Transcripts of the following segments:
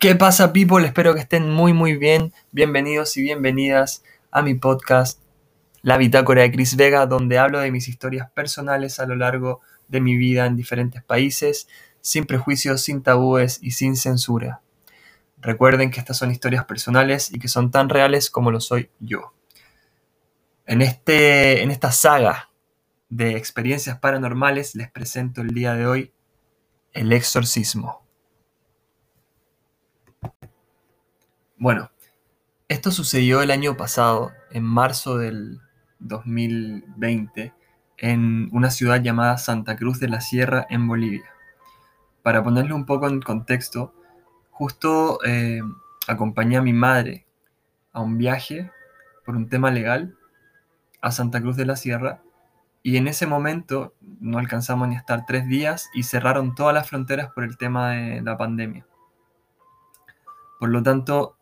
¿Qué pasa, people? Espero que estén muy, muy bien. Bienvenidos y bienvenidas a mi podcast, La Bitácora de Chris Vega, donde hablo de mis historias personales a lo largo de mi vida en diferentes países, sin prejuicios, sin tabúes y sin censura. Recuerden que estas son historias personales y que son tan reales como lo soy yo. En, este, en esta saga de experiencias paranormales les presento el día de hoy el exorcismo. Bueno, esto sucedió el año pasado, en marzo del 2020, en una ciudad llamada Santa Cruz de la Sierra, en Bolivia. Para ponerlo un poco en contexto, justo eh, acompañé a mi madre a un viaje por un tema legal a Santa Cruz de la Sierra y en ese momento no alcanzamos ni a estar tres días y cerraron todas las fronteras por el tema de la pandemia. Por lo tanto,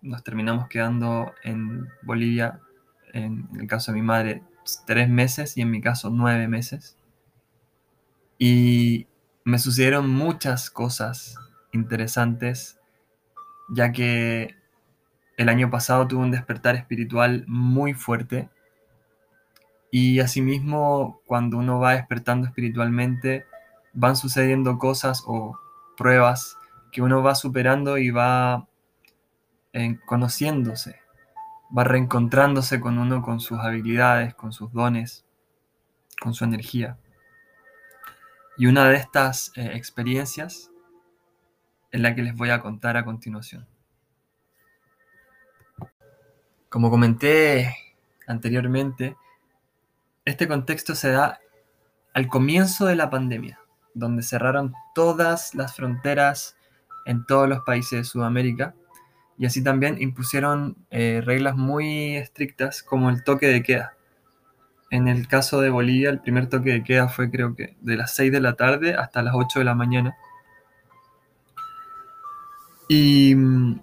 nos terminamos quedando en Bolivia, en el caso de mi madre, tres meses y en mi caso nueve meses. Y me sucedieron muchas cosas interesantes, ya que el año pasado tuve un despertar espiritual muy fuerte. Y asimismo, cuando uno va despertando espiritualmente, van sucediendo cosas o pruebas que uno va superando y va conociéndose, va reencontrándose con uno, con sus habilidades, con sus dones, con su energía. Y una de estas eh, experiencias es la que les voy a contar a continuación. Como comenté anteriormente, este contexto se da al comienzo de la pandemia, donde cerraron todas las fronteras en todos los países de Sudamérica y así también impusieron eh, reglas muy estrictas como el toque de queda. En el caso de Bolivia, el primer toque de queda fue creo que de las 6 de la tarde hasta las 8 de la mañana. Y mm,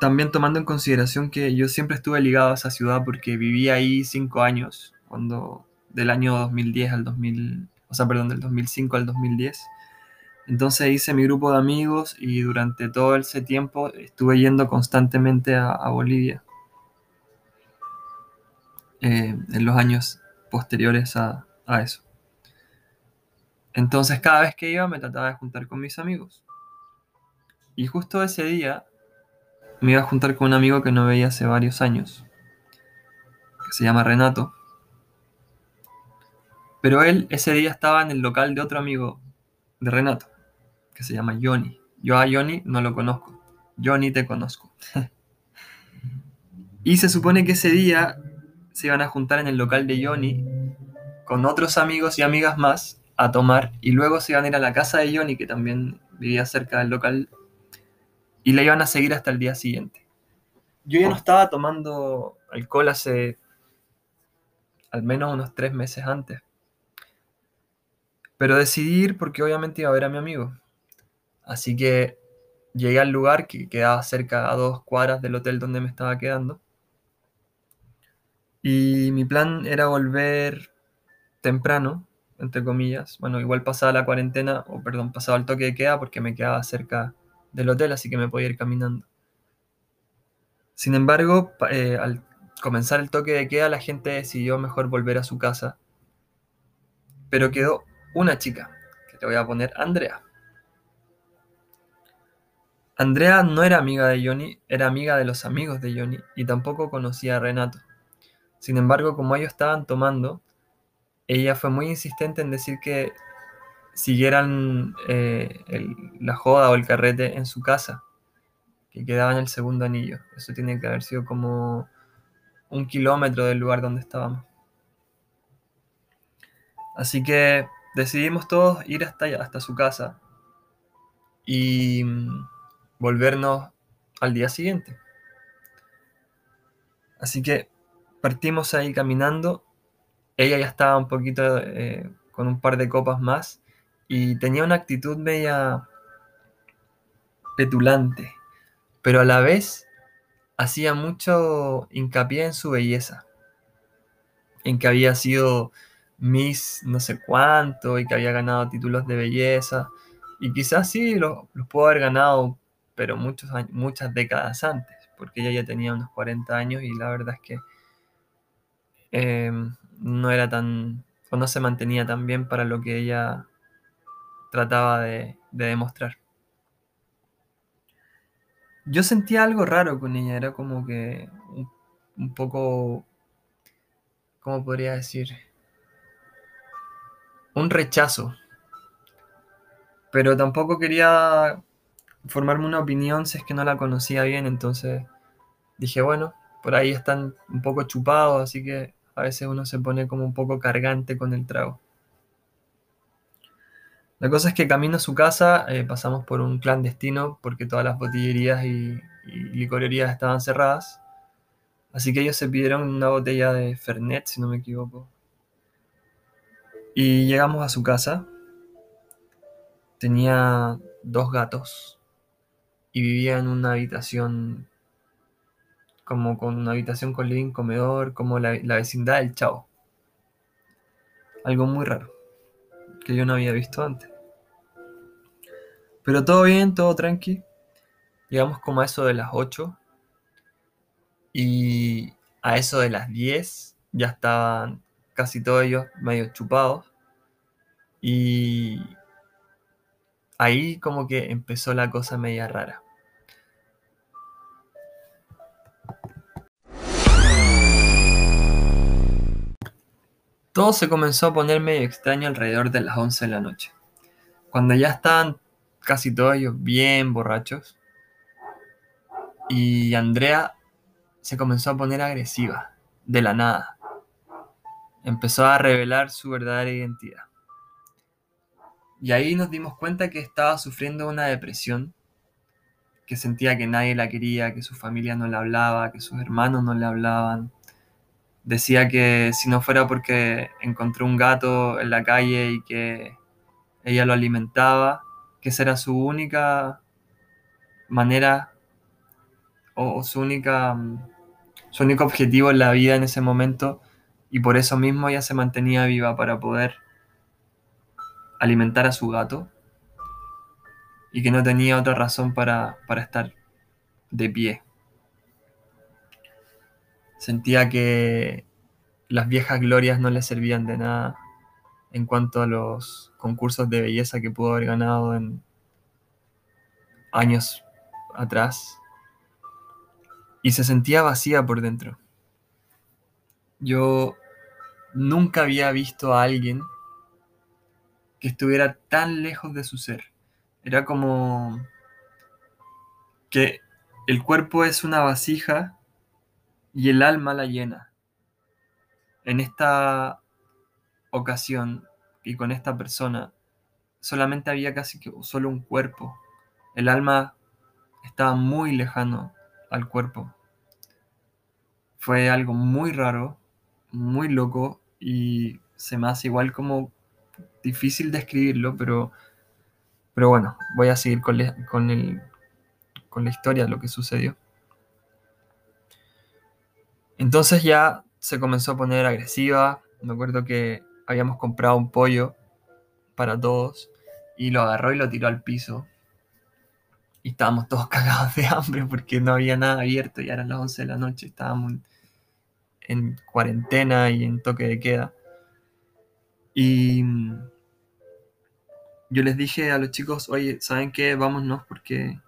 también tomando en consideración que yo siempre estuve ligado a esa ciudad porque viví ahí 5 años, cuando del año 2010 al 2000, o sea, perdón, del 2005 al 2010. Entonces hice mi grupo de amigos y durante todo ese tiempo estuve yendo constantemente a, Bolivia. Eh, en los años posteriores a, a eso. Entonces cada vez que iba me trataba de juntar con mis amigos. Y justo ese día me iba a juntar con un amigo que no veía hace varios años, que se llama Renato. Pero él ese día estaba en el local de otro amigo de Renato que se llama Johnny. Yo a Johnny no lo conozco. Johnny te conozco. y se supone que ese día se iban a juntar en el local de Johnny con otros amigos y amigas más a tomar y luego se iban a ir a la casa de Johnny que también vivía cerca del local y la iban a seguir hasta el día siguiente. Yo ya no estaba tomando alcohol hace al menos unos tres meses antes. Pero decidí ir porque obviamente iba a ver a mi amigo. Así que llegué al lugar que quedaba cerca a dos cuadras del hotel donde me estaba quedando. Y mi plan era volver temprano, entre comillas. Bueno, igual pasaba la cuarentena, o perdón, pasaba el toque de queda porque me quedaba cerca del hotel, así que me podía ir caminando. Sin embargo, eh, al comenzar el toque de queda, la gente decidió mejor volver a su casa. Pero quedó una chica, que te voy a poner Andrea. Andrea no era amiga de Johnny, era amiga de los amigos de Johnny y tampoco conocía a Renato. Sin embargo, como ellos estaban tomando, ella fue muy insistente en decir que siguieran eh, la joda o el carrete en su casa, que quedaba en el segundo anillo. Eso tiene que haber sido como un kilómetro del lugar donde estábamos. Así que decidimos todos ir hasta hasta su casa. Y volvernos al día siguiente. Así que partimos ahí caminando. Ella ya estaba un poquito eh, con un par de copas más y tenía una actitud media petulante, pero a la vez hacía mucho hincapié en su belleza, en que había sido Miss no sé cuánto y que había ganado títulos de belleza. Y quizás sí los, los pudo haber ganado pero muchos muchas décadas antes, porque ella ya tenía unos 40 años y la verdad es que em, no era tan, o no se mantenía tan bien para lo que ella trataba de, demostrar. Yo sentía algo raro con ella, era como que un poco, ¿cómo podría decir? Un rechazo. Pero tampoco quería formarme una opinión si es que no la conocía bien, entonces dije, bueno, por ahí están un poco chupados, así que a veces uno se pone como un poco cargante con el trago. La cosa es que camino a su casa eh, pasamos por un clandestino porque todas las botillerías y, y licorerías estaban cerradas. Así que ellos se pidieron una botella de Fernet, si no me equivoco. Y llegamos a su casa. Tenía dos gatos y vivía en una habitación como con una habitación con living, comedor, como la, la vecindad del chavo. Algo muy raro, que yo no había visto antes. Pero todo bien, todo tranqui. Llegamos como a eso de las 8 y a eso de las 10 ya estaban casi todos ellos medio chupados. Y ahí como que empezó la cosa media rara. Todo se comenzó a poner medio extraño alrededor de las 11 de la noche. Cuando ya estaban casi todos ellos bien borrachos. Y Andrea se comenzó a poner agresiva, de la nada. Empezó a revelar su verdadera identidad. Y ahí nos dimos cuenta que estaba sufriendo una depresión, que sentía que nadie la quería, que su familia no le hablaba, que sus hermanos no le hablaban. Decía que si no fuera porque encontró un gato en la calle y que ella lo alimentaba, que esa era su única manera o, su única su único objetivo en la vida en ese momento y por eso mismo ella se mantenía viva para poder alimentar a su gato y que no tenía otra razón para, para estar de pie. Sentía que las viejas glorias no le servían de nada en cuanto a los concursos de belleza que pudo haber ganado en años atrás. Y se sentía vacía por dentro. Yo nunca había visto a alguien que estuviera tan lejos de su ser. Era como que el cuerpo es una vasija y el alma la llena. En esta ocasión y con esta persona solamente había casi que solo un cuerpo. El alma estaba muy lejano al cuerpo. Fue algo muy raro, muy loco y se me hace igual como difícil describirlo, pero, pero bueno, voy a seguir con, con, el, con la historia de lo que sucedió. Entonces ya se comenzó a poner agresiva. Me acuerdo que habíamos comprado un pollo para todos y lo agarró y lo tiró al piso. Y estábamos todos cagados de hambre porque no había nada abierto, y eran las 11 de la noche, estábamos en, cuarentena y en toque de queda. Y yo les dije a los chicos, oye, ¿saben qué? Vámonos porque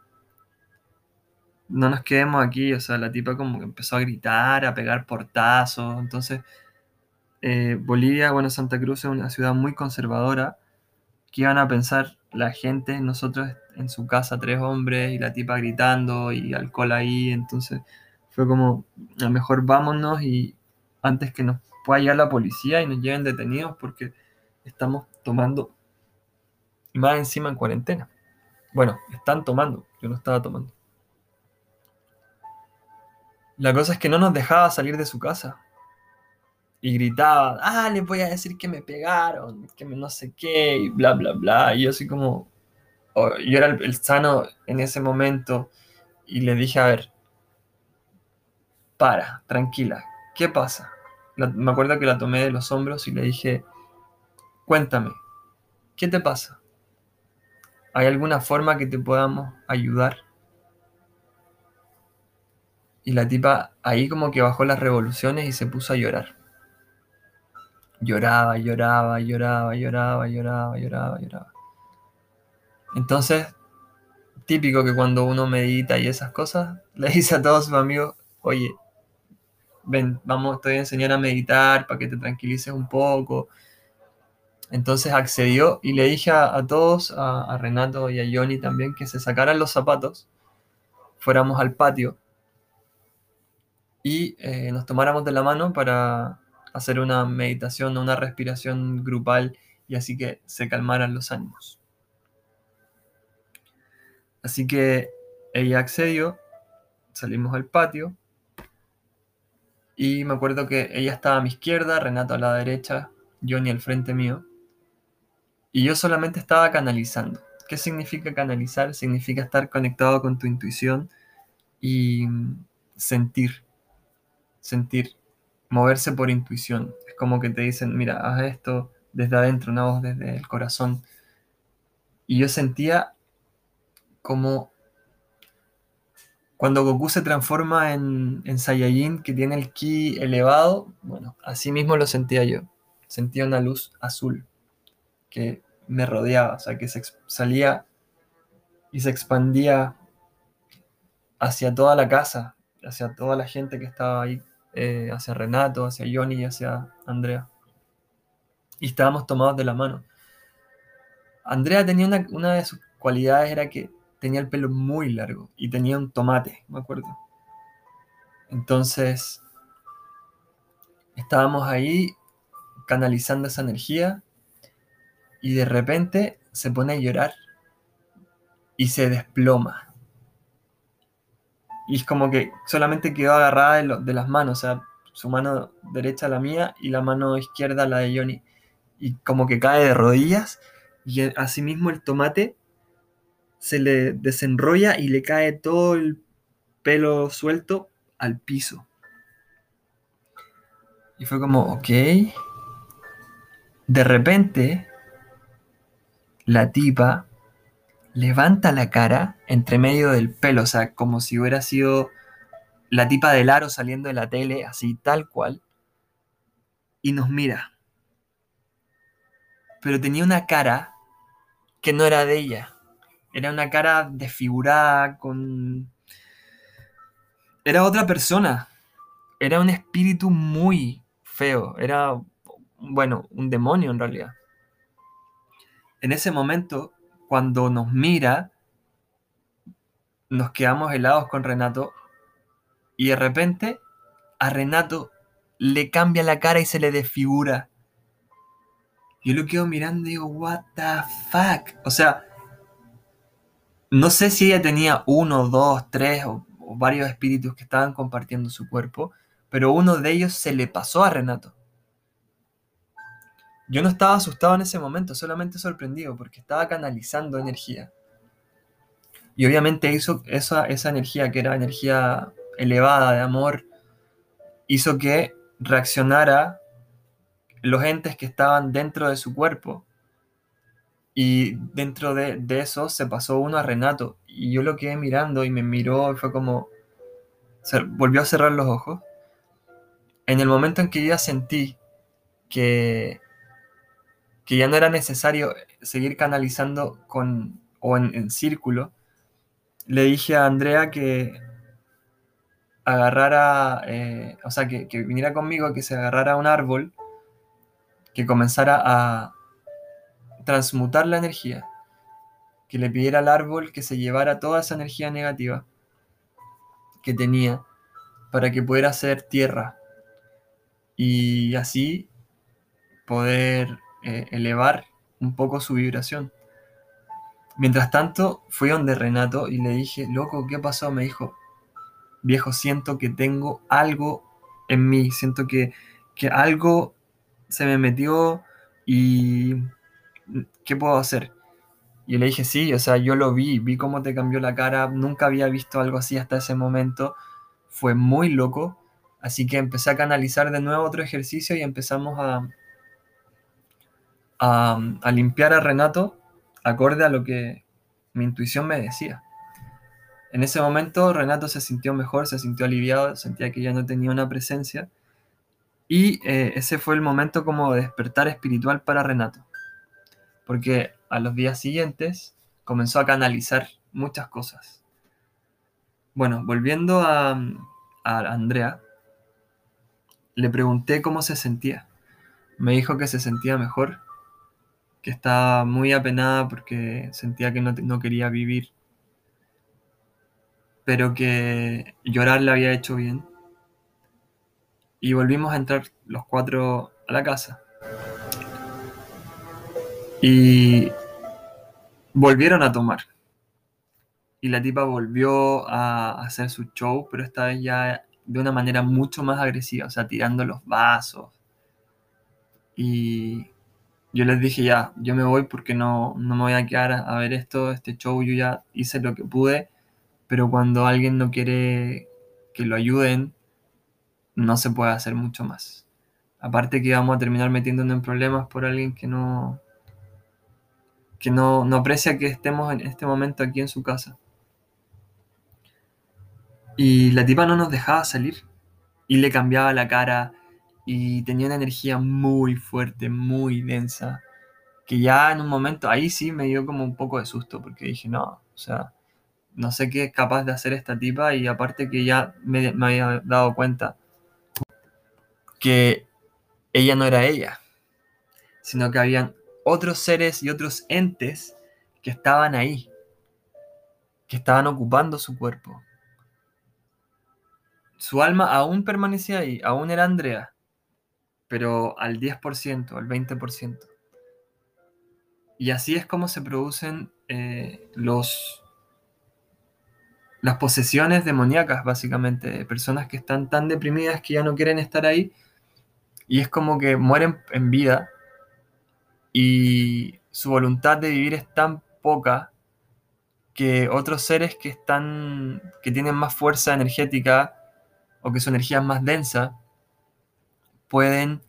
no nos quedemos aquí. O sea, la tipa como que empezó a gritar, a pegar portazos. Entonces eh, Bolivia, bueno, Santa Cruz es una ciudad muy conservadora. ¿Qué iban a pensar la gente? Nosotros en su casa, tres hombres, y la tipa gritando y alcohol ahí. Entonces fue como, a lo mejor vámonos y antes que nos pueda llegar la policía y nos lleven detenidos porque estamos tomando más encima en cuarentena. Bueno, están tomando, yo no estaba tomando. La cosa es que no nos dejaba salir de su casa y gritaba, ah, les voy a decir que me pegaron, que me no sé qué, y bla, bla, bla. Y yo así como, yo era el, sano en ese momento y le dije, a ver, para, tranquila, ¿qué pasa? me acuerdo que la tomé de los hombros y le dije, cuéntame, ¿qué te pasa? ¿Hay alguna forma que te podamos ayudar? Y la tipa ahí como que bajó las revoluciones y se puso a llorar. Lloraba, lloraba, lloraba, lloraba, lloraba, lloraba, lloraba. Entonces, típico que cuando uno medita y esas cosas, le dice a todos sus amigos, oye, ven, vamos, te voy a enseñar a meditar para que te tranquilices un poco. Entonces accedió y le dije a, todos, a, Renato y a Johnny también, que se sacaran los zapatos, fuéramos al patio y eh, nos tomáramos de la mano para hacer una meditación, una respiración grupal y así que se calmaran los ánimos. Así que ella accedió, salimos al patio y me acuerdo que ella estaba a mi izquierda, Renato a la derecha, Johnny al frente mío. Y yo solamente estaba canalizando. ¿Qué significa canalizar? Significa estar conectado con tu intuición y sentir. Sentir. Moverse por intuición. Es como que te dicen, mira, haz esto desde adentro, una voz desde el corazón. Y yo sentía como cuando Goku se transforma en, en Saiyajin, que tiene el ki elevado, bueno, así mismo lo sentía yo. Sentía una luz azul que me rodeaba, o sea, que se salía y se expandía hacia toda la casa, hacia toda la gente que estaba ahí, eh, hacia Renato, hacia Johnny y hacia Andrea. Y estábamos tomados de la mano. Andrea tenía una, una de sus cualidades, era que tenía el pelo muy largo y tenía un tomate, me acuerdo. Entonces, estábamos ahí canalizando esa energía y de repente se pone a llorar y se desploma. Y es como que solamente quedó agarrada de, las manos, o sea, su mano derecha la mía y la mano izquierda la de Johnny. Y como que cae de rodillas y asimismo el tomate se le desenrolla y le cae todo el pelo suelto al piso. Y fue como, ok. De repente, la tipa levanta la cara entre medio del pelo, o sea, como si hubiera sido la tipa del aro saliendo de la tele, así tal cual, y nos mira. Pero tenía una cara que no era de ella. Era una cara desfigurada, con... Era otra persona. Era un espíritu muy feo. Era, bueno, un demonio en realidad. En ese momento, cuando nos mira, nos quedamos helados con Renato y de repente a Renato le cambia la cara y se le desfigura. Yo lo quedo mirando y digo, what the fuck. O sea, no sé si ella tenía uno, dos, tres o, varios espíritus que estaban compartiendo su cuerpo, pero uno de ellos se le pasó a Renato. Yo no estaba asustado en ese momento, solamente sorprendido, porque estaba canalizando energía. Y obviamente hizo esa, esa energía, que era energía elevada de amor, hizo que reaccionara los entes que estaban dentro de su cuerpo y dentro de, eso se pasó uno a Renato. Y yo lo quedé mirando y me miró y fue como... Se volvió a cerrar los ojos. En el momento en que ya sentí que, que ya no era necesario seguir canalizando con, o en, círculo, le dije a Andrea que agarrara, eh, o sea, que, viniera conmigo, que se agarrara un árbol, que comenzara a, transmutar la energía, que le pidiera al árbol que se llevara toda esa energía negativa que tenía para que pudiera ser tierra y así poder eh, elevar un poco su vibración. Mientras tanto, fui donde Renato y le dije, loco, ¿qué pasó? Me dijo, viejo, siento que tengo algo en mí, siento que, que algo se me metió y ¿qué puedo hacer? Y le dije, sí, o sea, yo lo vi, vi cómo te cambió la cara, nunca había visto algo así hasta ese momento, fue muy loco, así que empecé a canalizar de nuevo otro ejercicio y empezamos a, a, limpiar a Renato acorde a lo que mi intuición me decía. En ese momento Renato se sintió mejor, se sintió aliviado, sentía que ya no tenía una presencia. Y eh, ese fue el momento como de despertar espiritual para Renato. Porque a los días siguientes comenzó a canalizar muchas cosas. Bueno, volviendo a Andrea, le pregunté cómo se sentía. Me dijo que se sentía mejor, que estaba muy apenada porque sentía que no, no quería vivir, pero que llorar le había hecho bien. Y volvimos a entrar los cuatro a la casa. Y volvieron a tomar. Y la tipa volvió a hacer su show, pero esta vez ya de una manera mucho más agresiva, o sea, tirando los vasos. Y yo les dije ya, yo me voy porque no, no me voy a quedar a, ver esto, este show, yo ya hice lo que pude, pero cuando alguien no quiere que lo ayuden, no se puede hacer mucho más. Aparte que vamos a terminar metiéndonos en problemas por alguien que no que no, no aprecia que estemos en este momento aquí en su casa. Y la tipa no nos dejaba salir. Y le cambiaba la cara. Y tenía una energía muy fuerte, muy densa. Que ya en un momento, ahí sí me dio como un poco de susto. Porque dije, no, o sea, no sé qué es capaz de hacer esta tipa. Y aparte que ya me, me había dado cuenta que ella no era ella. Sino que habían otros seres y otros entes que estaban ahí. Que estaban ocupando su cuerpo su alma aún permanecía ahí, aún era Andrea, pero al 10%, al 20%. Y así es como se producen eh, los, las posesiones demoníacas, básicamente, de personas que están tan deprimidas que ya no quieren estar ahí. Y es como que mueren en vida y su voluntad de vivir es tan poca que otros seres que están que tienen más fuerza energética o que su energía es más densa, pueden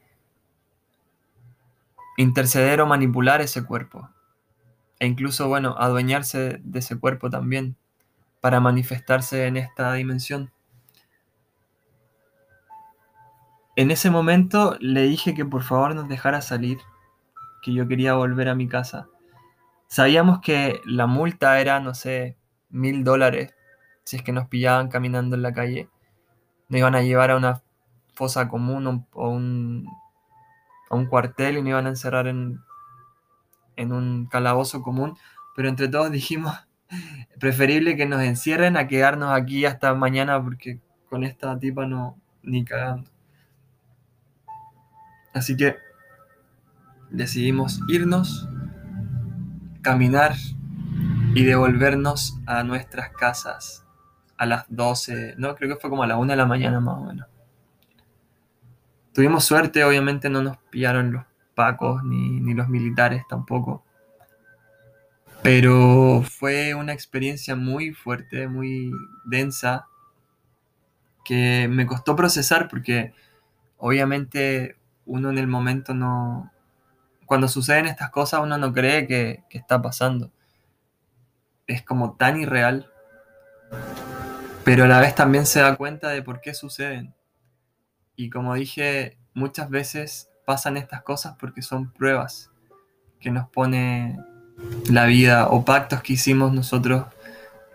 interceder o manipular ese cuerpo. E incluso, bueno, adueñarse de ese cuerpo también para manifestarse en esta dimensión. En ese momento le dije que por favor nos dejara salir, que yo quería volver a mi casa. Sabíamos que la multa era, no sé, mil dólares si es que nos pillaban caminando en la calle nos iban a llevar a una fosa común o un, a un cuartel y nos iban a encerrar en, en un calabozo común, pero entre todos dijimos, preferible que nos encierren a quedarnos aquí hasta mañana porque con esta tipa no, ni cagando. Así que decidimos irnos, caminar y devolvernos a nuestras casas a las 12, no, creo que fue como a la 1 de la mañana más o menos. Tuvimos suerte, obviamente no nos pillaron los pacos ni, los militares tampoco. Pero fue una experiencia muy fuerte, muy densa, que me costó procesar porque obviamente uno en el momento no... Cuando suceden estas cosas uno no cree que, que está pasando. Es como tan irreal pero a la vez también se da cuenta de por qué suceden. Y como dije, muchas veces pasan estas cosas porque son pruebas que nos pone la vida o pactos que hicimos nosotros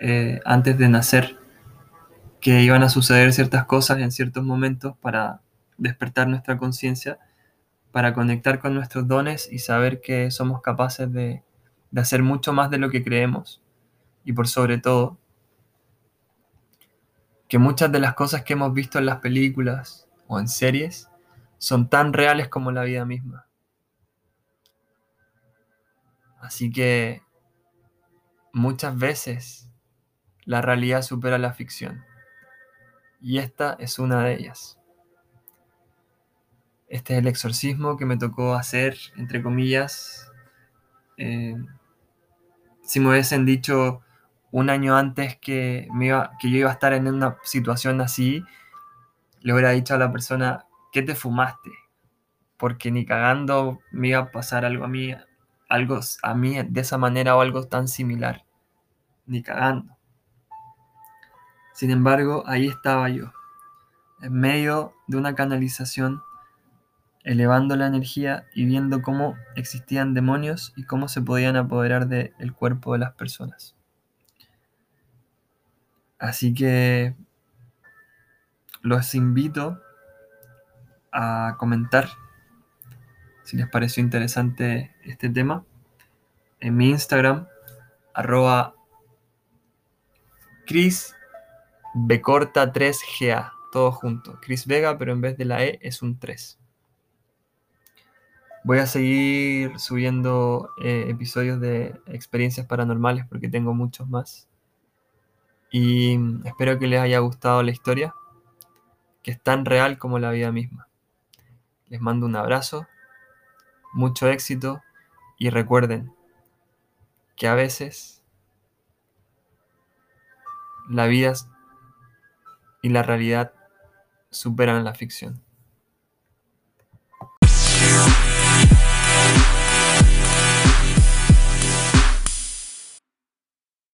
eh, antes de nacer, que iban a suceder ciertas cosas en ciertos momentos para despertar nuestra conciencia, para conectar con nuestros dones y saber que somos capaces de, de hacer mucho más de lo que creemos. Y por sobre todo, que muchas de las cosas que hemos visto en las películas o en series son tan reales como la vida misma. Así que muchas veces la realidad supera la ficción. Y esta es una de ellas. Este es el exorcismo que me tocó hacer, entre comillas. Eh, si me hubiesen dicho un año antes que, me iba, que yo iba a estar en una situación así, le hubiera dicho a la persona, ¿qué te fumaste? Porque ni cagando me iba a pasar algo a mí, algo a mí de esa manera o algo tan similar. Ni cagando. Sin embargo, ahí estaba yo, en medio de una canalización, elevando la energía y viendo cómo existían demonios y cómo se podían apoderar del cuerpo de las personas. Así que los invito a comentar si les pareció interesante este tema en mi Instagram, arroba Chris 3GA, todo junto. Chris Vega, pero en vez de la E es un 3. Voy a seguir subiendo eh, episodios de experiencias paranormales porque tengo muchos más. Y espero que les haya gustado la historia que es tan real como la vida misma. Les mando un abrazo, mucho éxito y recuerden que a veces la vida y la realidad superan la ficción.